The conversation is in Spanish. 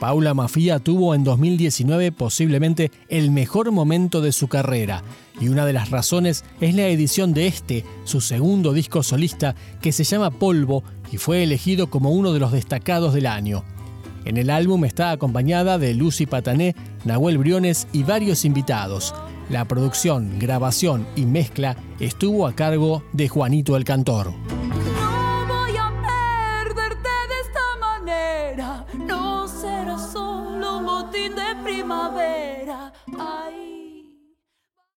Paula Mafia tuvo en 2019 posiblemente el mejor momento de su carrera, y una de las razones es la edición de este, su segundo disco solista, que se llama Polvo y fue elegido como uno de los destacados del año. En el álbum está acompañada de Lucy Patané, Nahuel Briones y varios invitados. La producción, grabación y mezcla estuvo a cargo de Juanito el Cantor. de primavera.